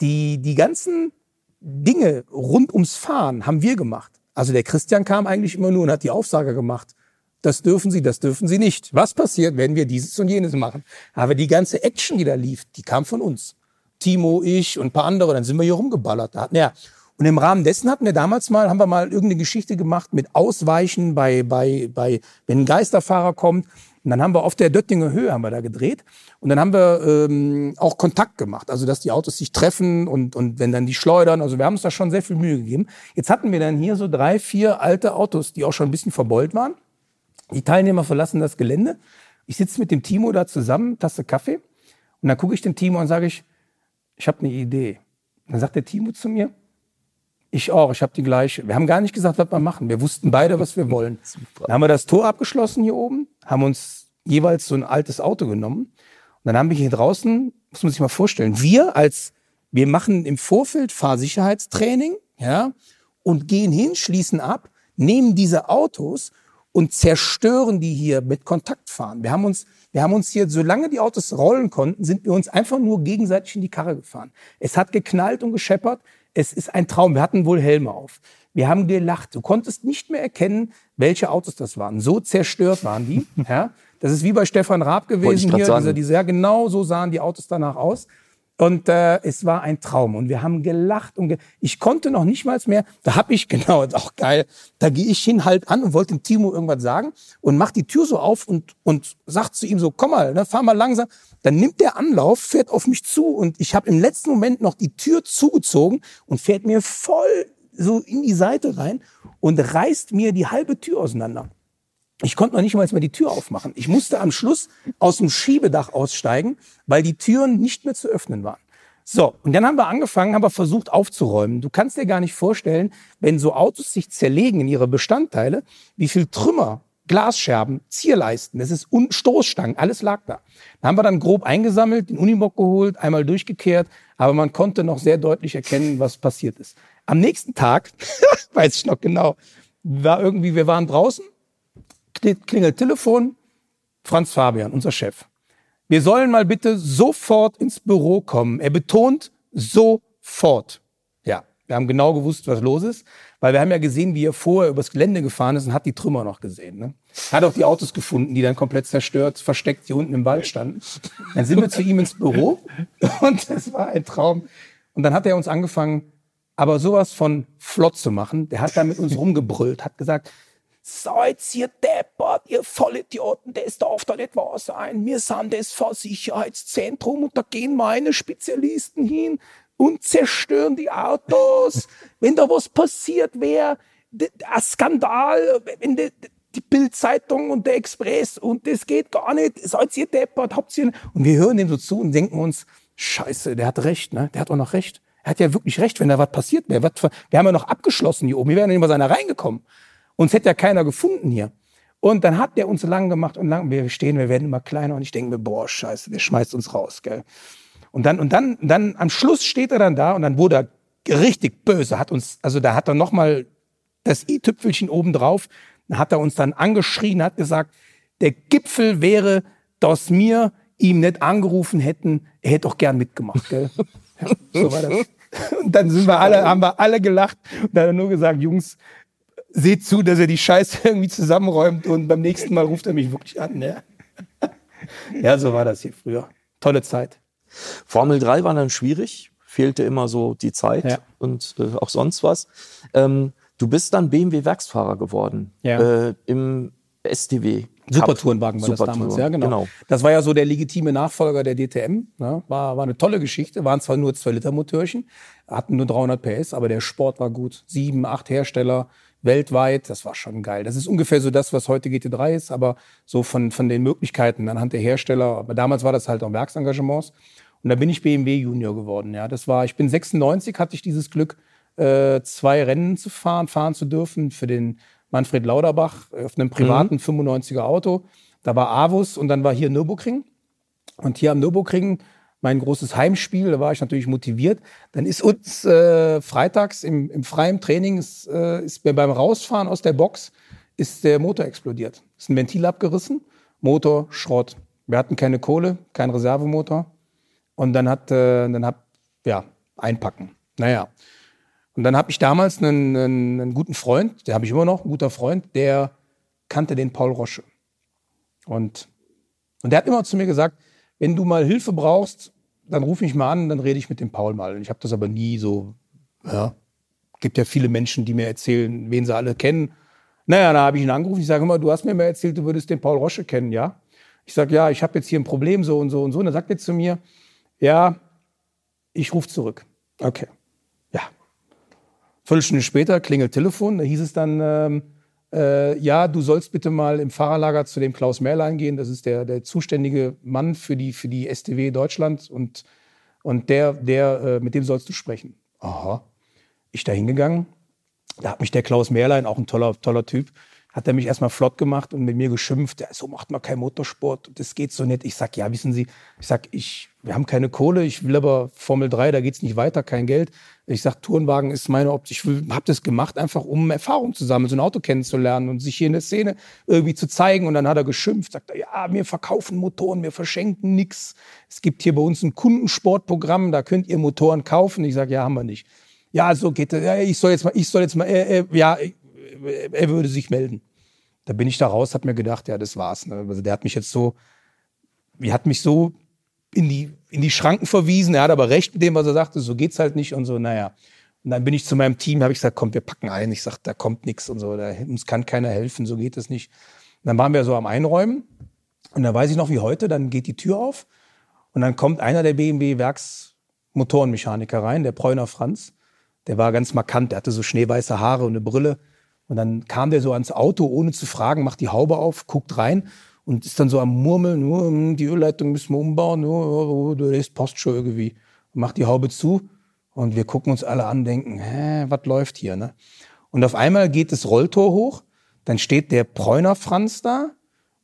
die, die ganzen Dinge rund ums Fahren haben wir gemacht. Also der Christian kam eigentlich immer nur und hat die Aufsage gemacht das dürfen Sie, das dürfen Sie nicht. Was passiert, wenn wir dieses und jenes machen? Aber die ganze Action, die da lief, die kam von uns. Timo, ich und ein paar andere, dann sind wir hier rumgeballert. Ja. Und im Rahmen dessen hatten wir damals mal, haben wir mal irgendeine Geschichte gemacht mit Ausweichen bei, bei, bei, wenn ein Geisterfahrer kommt. Und dann haben wir auf der Döttinger Höhe haben wir da gedreht. Und dann haben wir ähm, auch Kontakt gemacht. Also, dass die Autos sich treffen und, und wenn dann die schleudern. Also, wir haben uns da schon sehr viel Mühe gegeben. Jetzt hatten wir dann hier so drei, vier alte Autos, die auch schon ein bisschen verbeult waren. Die Teilnehmer verlassen das Gelände. Ich sitze mit dem Timo da zusammen, Tasse Kaffee. Und dann gucke ich den Timo und sage ich, ich habe eine Idee. Und dann sagt der Timo zu mir, ich auch, ich habe die gleiche. Wir haben gar nicht gesagt, was wir machen. Wir wussten beide, was wir wollen. <laughs> Dann haben wir das Tor abgeschlossen hier oben, haben uns jeweils so ein altes Auto genommen. Und dann haben wir hier draußen, muss man sich mal vorstellen, wir als, wir machen im Vorfeld Fahrsicherheitstraining, ja, und gehen hin, schließen ab, nehmen diese Autos und zerstören die hier mit Kontaktfahren. Wir haben uns, wir haben uns hier, solange die Autos rollen konnten, sind wir uns einfach nur gegenseitig in die Karre gefahren. Es hat geknallt und gescheppert. Es ist ein Traum. Wir hatten wohl Helme auf. Wir haben gelacht. Du konntest nicht mehr erkennen, welche Autos das waren. So zerstört waren die. <laughs> Ja, das ist wie bei Stefan Raab gewesen hier. Dieser, dieser, ja, genau so sahen die Autos danach aus. Und äh, es war ein Traum und wir haben gelacht und ge ich konnte noch nicht mal mehr, da hab ich <laughs> genau, auch geil, da gehe ich hin halt an und wollte dem Timo irgendwas sagen und mach die Tür so auf und und sagt zu ihm so, komm mal, ne, fahr mal langsam. Dann nimmt der Anlauf, fährt auf mich zu und ich habe im letzten Moment noch die Tür zugezogen und fährt mir voll so in die Seite rein und reißt mir die halbe Tür auseinander. Ich konnte noch nicht mal die Tür aufmachen. Ich musste am Schluss aus dem Schiebedach aussteigen, weil die Türen nicht mehr zu öffnen waren. So, und dann haben wir angefangen, haben wir versucht aufzuräumen. Du kannst dir gar nicht vorstellen, wenn so Autos sich zerlegen in ihre Bestandteile, wie viel Trümmer, Glasscherben, Zierleisten, das ist Un Stoßstangen, alles lag da. Da haben wir dann grob eingesammelt, den Unimog geholt, einmal durchgekehrt, aber man konnte noch sehr deutlich erkennen, was passiert ist. Am nächsten Tag, <laughs> weiß ich noch genau, war irgendwie, wir waren draußen, klingelt Telefon, Franz Fabian, unser Chef. Wir sollen mal bitte sofort ins Büro kommen. Er betont sofort. Ja, wir haben genau gewusst, was los ist, weil wir haben ja gesehen, wie er vorher übers Gelände gefahren ist und hat die Trümmer noch gesehen. Ne? Hat auch die Autos gefunden, die dann komplett zerstört, versteckt hier unten im Wald standen. Dann sind wir zu ihm ins Büro <laughs> und das war ein Traum. Und dann hat er uns angefangen, aber sowas von flott zu machen. Der hat da mit uns rumgebrüllt, hat gesagt, Seid ihr deppert, ihr Vollidioten, das darf da nicht wahr sein. Wir sind das Versicherheitszentrum und da gehen meine Spezialisten hin und zerstören die Autos. <laughs> wenn da was passiert wäre, ein Skandal, wenn die, die Bildzeitung und der Express und das geht gar nicht, seid ihr deppert, habt ihr... Und wir hören dem so zu und denken uns, scheiße, der hat recht, ne? Der hat auch noch recht. Er hat ja wirklich recht, wenn da was passiert wäre. Wir haben ja noch abgeschlossen hier oben. Wir wären nicht mal seiner reingekommen. Uns hätte ja keiner gefunden hier. Und dann hat der uns lang gemacht und lang, wir stehen, wir werden immer kleiner und ich denke mir, boah, scheiße, der schmeißt uns raus, gell. Und dann, und dann, dann am Schluss steht er dann da und dann wurde er richtig böse, hat uns, also da hat er nochmal das i-Tüpfelchen oben drauf, dann hat er uns dann angeschrien, hat gesagt, der Gipfel wäre, dass wir ihm nicht angerufen hätten, er hätte doch gern mitgemacht, gell. <laughs> Ja, so war das. Und dann sind wir alle, haben wir alle gelacht und dann hat er nur gesagt, Jungs, seht zu, dass er die Scheiße <laughs> irgendwie zusammenräumt und beim nächsten Mal ruft er mich wirklich an. Ja, <laughs> ja so war das hier früher. Tolle Zeit. Formel 3 war dann schwierig, fehlte immer so die Zeit ja. und äh, auch sonst was. Ähm, du bist dann BMW-Werksfahrer geworden ja. äh, im STW. Supertourenwagen war Super das damals, ja genau. genau. Das war ja so der legitime Nachfolger der DTM. Ne? War, war eine tolle Geschichte. Waren zwar nur 2 Liter Motörchen, hatten nur 300 PS, aber der Sport war gut. Sieben, acht Hersteller, weltweit. Das war schon geil. Das ist ungefähr so das, was heute GT3 ist, aber so von, von den Möglichkeiten anhand der Hersteller. Aber damals war das halt auch Werksengagements. Und da bin ich BMW Junior geworden. Ja, das war, ich bin 96, hatte ich dieses Glück, äh, zwei Rennen zu fahren, fahren zu dürfen für den Manfred Lauderbach auf einem privaten mhm. 95er Auto. Da war Avus und dann war hier Nürburgring. Und hier am Nürburgring mein großes Heimspiel, da war ich natürlich motiviert. Dann ist uns äh, freitags im, im freien Training, ist, äh, ist beim Rausfahren aus der Box, ist der Motor explodiert. Ist ein Ventil abgerissen, Motor Schrott. Wir hatten keine Kohle, kein Reservemotor. Und dann hat, äh, dann hab, ja, einpacken. Naja. Und dann habe ich damals einen, einen, einen guten Freund, der habe ich immer noch, ein guter Freund, der kannte den Paul Rosche. Und, und der hat immer zu mir gesagt, wenn du mal Hilfe brauchst, dann ruf mich mal an, dann rede ich mit dem Paul mal. Ich habe das aber nie so, ja, gibt ja viele Menschen, die mir erzählen, wen sie alle kennen. Naja, da habe ich ihn angerufen, ich sage immer, du hast mir mal erzählt, du würdest den Paul Rosche kennen, ja? Ich sage, ja, ich habe jetzt hier ein Problem, so und so und so. Und dann sagt er zu mir, ja, ich rufe zurück. Okay. Ja. Viertelstunde später klingelt Telefon, da hieß es dann, ähm, äh, ja, du sollst bitte mal im Fahrerlager zu dem Klaus Merlein gehen. Das ist der, der zuständige Mann für die, für die STW Deutschland und, und der, der, äh, mit dem sollst du sprechen. Aha. Ich da hingegangen. Da hat mich der Klaus Merlein, auch ein toller, toller Typ, hat er mich erstmal flott gemacht und mit mir geschimpft. Ja, so macht man keinen Motorsport. Das geht so nicht. Ich sag, ja, wissen Sie, ich sag, ich, wir haben keine Kohle. Ich will aber Formel 3, da geht's nicht weiter, kein Geld. Ich sag, Tourenwagen ist meine Option. Ich habe das gemacht, einfach um Erfahrung zu sammeln, so ein Auto kennenzulernen und sich hier in der Szene irgendwie zu zeigen. Und dann hat er geschimpft, sagt er, ja, wir verkaufen Motoren, wir verschenken nix. Es gibt hier bei uns ein Kundensportprogramm, da könnt ihr Motoren kaufen. Ich sag, ja, haben wir nicht. Ja, so geht das. Ja, ich soll jetzt mal, ich soll jetzt mal, äh, äh, ja, er würde sich melden. Da bin ich da raus, hab mir gedacht, ja, das war's. Ne? Also der hat mich jetzt so, er hat mich so in die, in die Schranken verwiesen. Er hat aber recht mit dem, was er sagte, so geht's halt nicht und so, naja. Und dann bin ich zu meinem Team, habe ich gesagt, komm, wir packen ein. Ich sag, da kommt nichts und so, da, uns kann keiner helfen, so geht es nicht. Und dann waren wir so am Einräumen und dann weiß ich noch wie heute, dann geht die Tür auf und dann kommt einer der BMW Werksmotorenmechaniker rein, der Preuner Franz. Der war ganz markant, der hatte so schneeweiße Haare und eine Brille. Und dann kam der so ans Auto, ohne zu fragen, macht die Haube auf, guckt rein und ist dann so am Murmeln, oh, die Ölleitung müssen wir umbauen, oh, oh, das passt schon irgendwie. Macht die Haube zu und wir gucken uns alle an, denken, hä, was läuft hier? Ne? Und auf einmal geht das Rolltor hoch, dann steht der Preuner Franz da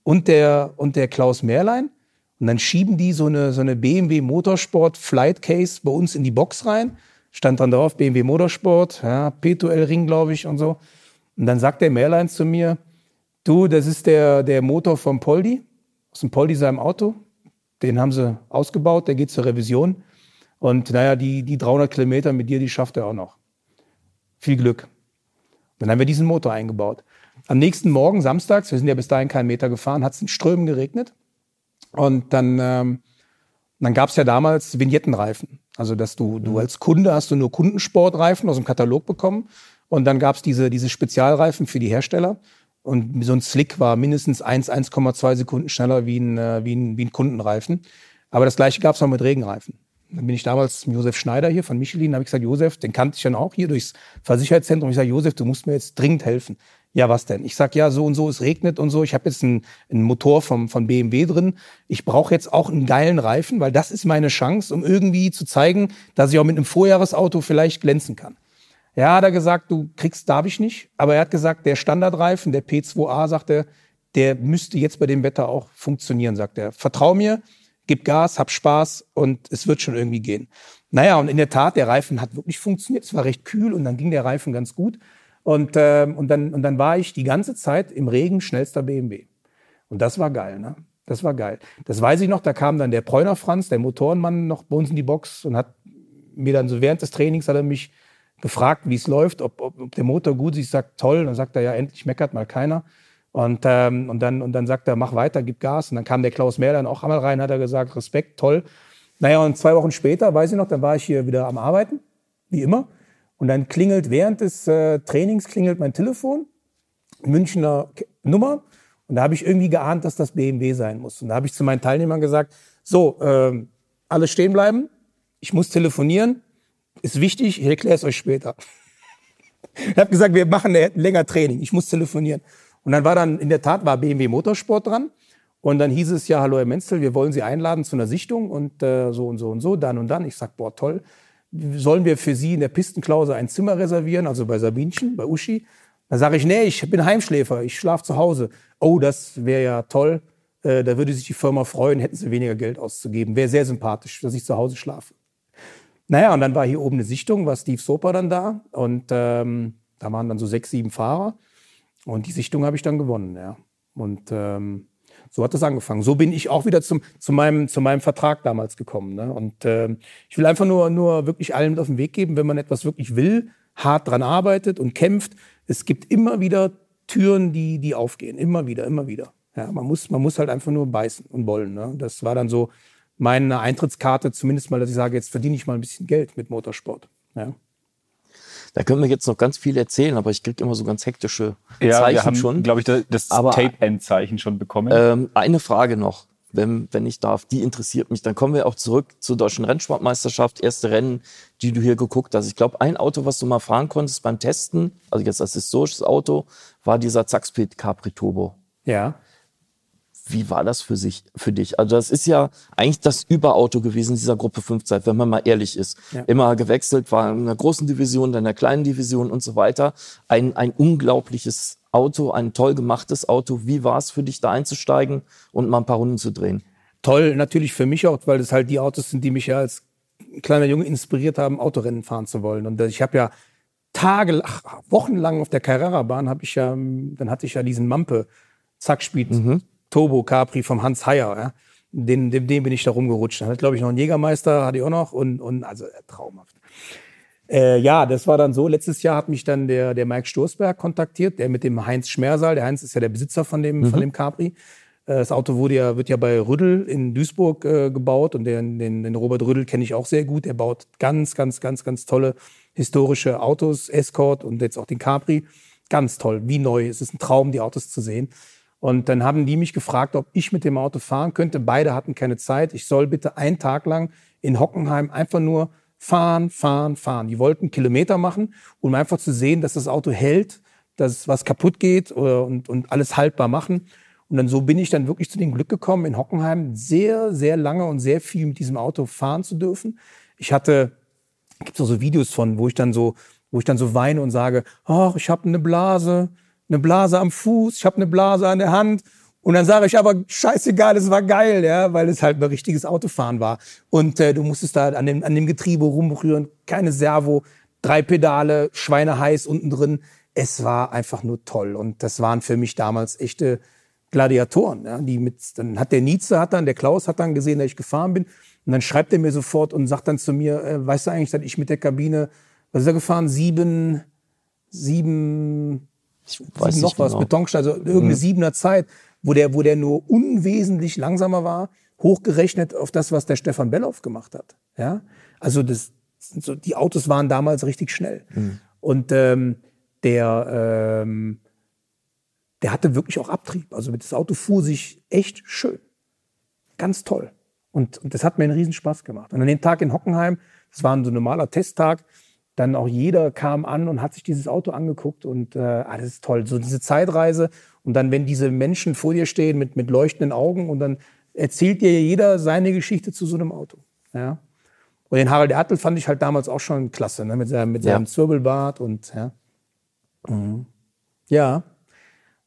und der, und der Klaus Mehrlein. Und dann schieben die so eine, so eine BMW Motorsport Flight Case bei uns in die Box rein. Stand dran drauf, BMW Motorsport, ja, P2L Ring, glaube ich, und so. Und dann sagt der Mehrlein zu mir, du, das ist der, der Motor vom Poldi, aus dem Poldi seinem Auto. Den haben sie ausgebaut, der geht zur Revision. Und naja, die, die 300 Kilometer mit dir, die schafft er auch noch. Viel Glück. Dann haben wir diesen Motor eingebaut. Am nächsten Morgen, samstags, wir sind ja bis dahin keinen Meter gefahren, hat es in Strömen geregnet. Und dann, ähm, dann gab es ja damals Vignettenreifen. Also, dass du, du mhm. als Kunde hast du nur Kundensportreifen aus dem Katalog bekommen. Und dann gab es diese, diese Spezialreifen für die Hersteller. Und so ein Slick war mindestens 1, 1,2 Sekunden schneller wie ein, äh, wie ein, wie ein Kundenreifen. Aber das gleiche gab es auch mit Regenreifen. Dann bin ich damals mit Josef Schneider hier von Michelin, habe ich gesagt, Josef, den kannte ich dann auch hier durchs Versicherheitszentrum. Ich sage, Josef, du musst mir jetzt dringend helfen. Ja, was denn? Ich sag ja, so und so, es regnet und so. Ich habe jetzt einen, einen Motor vom, von BMW drin. Ich brauche jetzt auch einen geilen Reifen, weil das ist meine Chance, um irgendwie zu zeigen, dass ich auch mit einem Vorjahresauto vielleicht glänzen kann. Ja, hat er gesagt, du kriegst, darf ich nicht. Aber er hat gesagt, der Standardreifen, der P2A, sagt er, der müsste jetzt bei dem Wetter auch funktionieren, sagt er. Vertrau mir, gib Gas, hab Spaß und es wird schon irgendwie gehen. Naja, und in der Tat, der Reifen hat wirklich funktioniert. Es war recht kühl und dann ging der Reifen ganz gut. Und, äh, und, dann, und dann war ich die ganze Zeit im Regen schnellster BMW. Und das war geil, ne? Das war geil. Das weiß ich noch, da kam dann der Preuner Franz, der Motorenmann, noch bei uns in die Box und hat mir dann so während des Trainings hat er mich gefragt, wie es läuft, ob, ob, ob, der Motor gut ist. Ich sage, toll. Dann sagt er, ja, endlich meckert mal keiner. Und, ähm, und, dann, und dann sagt er, mach weiter, gib Gas. Und dann kam der Klaus Mehr dann auch einmal rein, hat er gesagt, Respekt, toll. Naja, und zwei Wochen später, weiß ich noch, dann war ich hier wieder am Arbeiten, wie immer. Und dann klingelt während des äh, Trainings klingelt mein Telefon, Münchner Nummer. Und da habe ich irgendwie geahnt, dass das BMW sein muss. Und da habe ich zu meinen Teilnehmern gesagt, so, äh, alle stehen bleiben, ich muss telefonieren, ist wichtig, ich erkläre es euch später. ich habe gesagt, wir machen länger Training, ich muss telefonieren. Und dann war dann, in der Tat war BMW Motorsport dran. Und dann hieß es ja, hallo Herr Menzel, wir wollen Sie einladen zu einer Sichtung und äh, so und so und so, dann und dann. Ich sag, boah, toll. Sollen wir für Sie in der Pistenklause ein Zimmer reservieren, also bei Sabinchen, bei Uschi? Da sage ich, nee, ich bin Heimschläfer, ich schlafe zu Hause. Oh, das wäre ja toll. Äh, da würde sich die Firma freuen, hätten sie weniger Geld auszugeben. Wäre sehr sympathisch, dass ich zu Hause schlafe. Naja, und dann war hier oben eine Sichtung, war Steve Soper dann da. Und ähm, da waren dann so sechs, sieben Fahrer. Und die Sichtung habe ich dann gewonnen, ja. Und ähm, so hat das angefangen. So bin ich auch wieder zum, zu, meinem, zu meinem Vertrag damals gekommen. Ne? Und ähm, ich will einfach nur, nur wirklich allen auf den Weg geben, wenn man etwas wirklich will, hart dran arbeitet und kämpft. Es gibt immer wieder Türen, die, die aufgehen. Immer wieder, immer wieder. Ja, man, muss, man muss halt einfach nur beißen und wollen. Ne? Das war dann so meine Eintrittskarte, zumindest mal, dass ich sage, jetzt verdiene ich mal ein bisschen Geld mit Motorsport. Ja. Da können wir jetzt noch ganz viel erzählen, aber ich kriege immer so ganz hektische ja, Zeichen wir haben, schon. glaube ich, das Tape-End-Zeichen schon bekommen. Ähm, eine Frage noch. wenn, wenn ich darf, die interessiert mich. Dann kommen wir auch zurück zur deutschen Rennsportmeisterschaft, erste Rennen, die du hier geguckt hast. Ich glaube, ein Auto, was du mal fahren konntest beim Testen, also jetzt als historisches Auto, war dieser Zackspeed Capri Turbo. Ja. Wie war das für sich, für dich? Also das ist ja eigentlich das Überauto gewesen dieser Gruppe 5 Zeit, wenn man mal ehrlich ist. Ja. Immer gewechselt, war in einer großen Division, dann in einer kleinen Division und so weiter. Ein, ein unglaubliches Auto, ein toll gemachtes Auto. Wie war es für dich, da einzusteigen und mal ein paar Runden zu drehen? Toll, natürlich für mich auch, weil das halt die Autos sind, die mich ja als kleiner Junge inspiriert haben, Autorennen fahren zu wollen. Und ich habe ja Tage, ach, wochenlang auf der Carrera-Bahn habe ich ja, dann hatte ich ja diesen Mampe Zackspeed Mhm. Turbo Capri vom Hans Heyer, ja. Den, dem, dem bin ich da rumgerutscht. Hatte, glaube ich, noch einen Jägermeister, hatte ich auch noch und, und also äh, traumhaft. Äh, ja, das war dann so. Letztes Jahr hat mich dann der, der Mike Stoßberg kontaktiert, der mit dem Heinz Schmersaal. Der Heinz ist ja der Besitzer von dem, von dem Capri. Äh, Das Auto wurde ja, wird ja bei Rüddel in Duisburg äh, gebaut und den, den, den Robert Rüddel kenne ich auch sehr gut. Der baut ganz, ganz, ganz, ganz tolle historische Autos, Escort und jetzt auch den Capri. Ganz toll, wie neu. Es ist ein Traum, die Autos zu sehen. Und dann haben die mich gefragt, ob ich mit dem Auto fahren könnte. Beide hatten keine Zeit. Ich soll bitte einen Tag lang in Hockenheim einfach nur fahren, fahren, fahren. Die wollten Kilometer machen, um einfach zu sehen, dass das Auto hält, dass was kaputt geht oder, und, und alles haltbar machen. Und dann so bin ich dann wirklich zu dem Glück gekommen, in Hockenheim sehr, sehr lange und sehr viel mit diesem Auto fahren zu dürfen. Ich hatte, gibt es so Videos von, wo ich dann so, wo ich dann so weine und sage, ach, ich habe eine Blase, eine Blase am Fuß, ich habe eine Blase an der Hand. Und dann sage ich aber, scheißegal, es war geil, ja, weil es halt ein richtiges Autofahren war. Und äh, du musstest da an dem, an dem Getriebe rumrühren, keine Servo, drei Pedale, schweineheiß unten drin. Es war einfach nur toll. Und das waren für mich damals echte Gladiatoren, ja, die mit, dann hat der Nietzsche, hat dann, der Klaus hat dann gesehen, dass ich gefahren bin. Und dann schreibt er mir sofort und sagt dann zu mir, äh, weißt du eigentlich, dass ich mit der Kabine, was ist er gefahren? Sieben, sieben, Ich weiß noch was, genau. Betonstein, also irgendeine siebener Zeit, wo der, wo der nur unwesentlich langsamer war, hochgerechnet auf das, was der Stefan Belloff gemacht hat. Ja, also das, so, die Autos waren damals richtig schnell. Und ähm, der, ähm, der hatte wirklich auch Abtrieb. Also das Auto fuhr sich echt schön. Ganz toll. Und, und das hat mir einen riesen Spaß gemacht. Und an dem Tag in Hockenheim, das war so ein normaler Testtag, dann auch jeder kam an und hat sich dieses Auto angeguckt und äh, ah, das ist toll. So diese Zeitreise und dann, wenn diese Menschen vor dir stehen mit, mit leuchtenden Augen und dann erzählt dir jeder seine Geschichte zu so einem Auto. Ja. Und den Harald Ertl fand ich halt damals auch schon klasse, ne? mit seinem, mit Ja. seinem Zwirbelbart und ja. Mhm. Ja.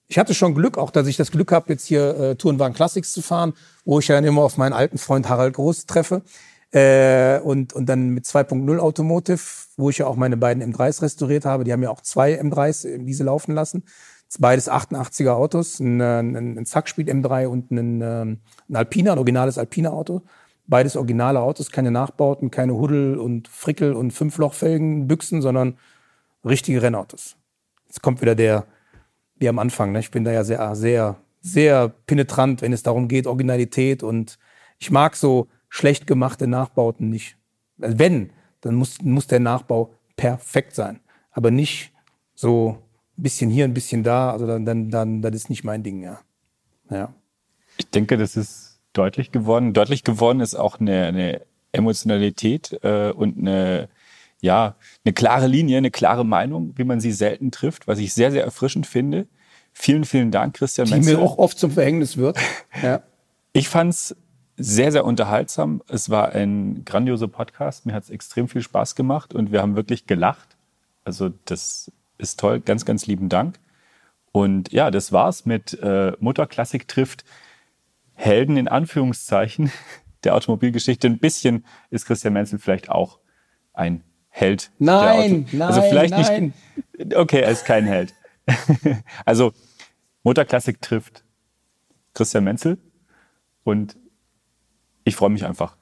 Ich hatte schon Glück, auch dass ich das Glück habe, jetzt hier äh, Tourenwagen Classics zu fahren, wo ich ja dann immer auf meinen alten Freund Harald Groß treffe. Äh, und, und dann mit 2.0 Automotive, wo ich ja auch meine beiden M3s restauriert habe. Die haben ja auch zwei M3s in diese laufen lassen. Beides 88er Autos, ein, äh, ein, ein Zackspeed M3 und ein, ähm, ein Alpina, ein originales Alpina Auto. Beides originale Autos, keine Nachbauten, keine Huddel und Frickel und Fünflochfelgen, Büchsen, sondern richtige Rennautos. Jetzt kommt wieder der, wie am Anfang. Ne? Ich bin da ja sehr, sehr, sehr penetrant, wenn es darum geht, Originalität und ich mag so schlecht gemachte Nachbauten nicht. Also wenn, dann muss, muss der Nachbau perfekt sein. Aber nicht so ein bisschen hier, ein bisschen da. Also dann, dann, dann das ist nicht mein Ding, ja. Ja. Ich denke, das ist deutlich geworden. Deutlich geworden ist auch eine, eine Emotionalität äh, und eine, ja, eine klare Linie, eine klare Meinung, wie man sie selten trifft, was ich sehr, sehr erfrischend finde. Vielen, vielen Dank, Christian Die Menzel. mir auch oft zum Verhängnis wird. <laughs> Ja. Ich fand's sehr, sehr unterhaltsam. Es war ein grandioser Podcast. Mir hat's extrem viel Spaß gemacht und wir haben wirklich gelacht. Also das ist toll. Ganz, ganz lieben Dank. Und ja, das war's mit äh, Motorklassik trifft Helden in Anführungszeichen <laughs> der Automobilgeschichte. Ein bisschen ist Christian Menzel vielleicht auch ein Held. Nein, also nein, vielleicht nein. nicht. <laughs> Okay, er ist kein Held. <laughs> also Motorklassik trifft Christian Menzel und ich freue mich einfach.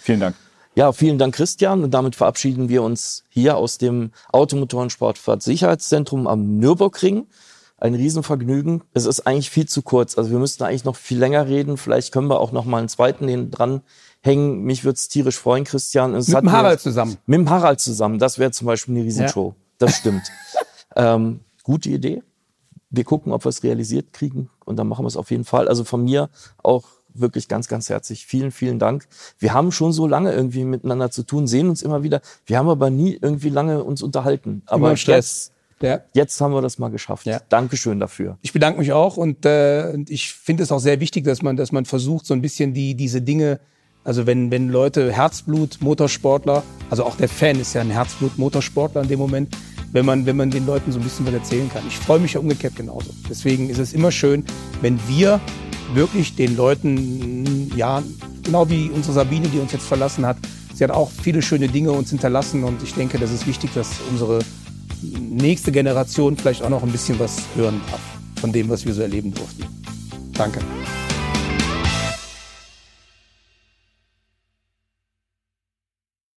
Vielen Dank. Ja, vielen Dank, Christian. Und damit verabschieden wir uns hier aus dem Automotorensportfahrt-Sicherheitszentrum am Nürburgring. Ein Riesenvergnügen. Es ist eigentlich viel zu kurz. Also wir müssten eigentlich noch viel länger reden. Vielleicht können wir auch noch mal einen zweiten den dran hängen. Mich würde es tierisch freuen, Christian. Es Mit dem Harald zusammen. Mit dem Harald zusammen. Das wäre zum Beispiel eine Riesenshow. Das stimmt. <laughs> ähm, gute Idee. Wir gucken, ob wir es realisiert kriegen und dann machen wir es auf jeden Fall. Also von mir auch wirklich ganz, ganz herzlich. Vielen, vielen Dank. Wir haben schon so lange irgendwie miteinander zu tun, sehen uns immer wieder. Wir haben aber nie irgendwie lange uns unterhalten. Aber Immer Stress. Ja. jetzt haben wir das mal geschafft. Ja. Dankeschön dafür. Ich bedanke mich auch und, äh, und ich finde es auch sehr wichtig, dass man, dass man versucht, so ein bisschen die, diese Dinge, also wenn, wenn Leute Herzblut, Motorsportler, also auch der Fan ist ja ein Herzblut, Motorsportler in dem Moment, wenn man, wenn man den Leuten so ein bisschen was erzählen kann. Ich freue mich ja umgekehrt genauso. Deswegen ist es immer schön, wenn wir wirklich den Leuten, ja, genau wie unsere Sabine, die uns jetzt verlassen hat, sie hat auch viele schöne Dinge uns hinterlassen und ich denke, das ist wichtig, dass unsere nächste Generation vielleicht auch noch ein bisschen was hören darf von dem, was wir so erleben durften. Danke.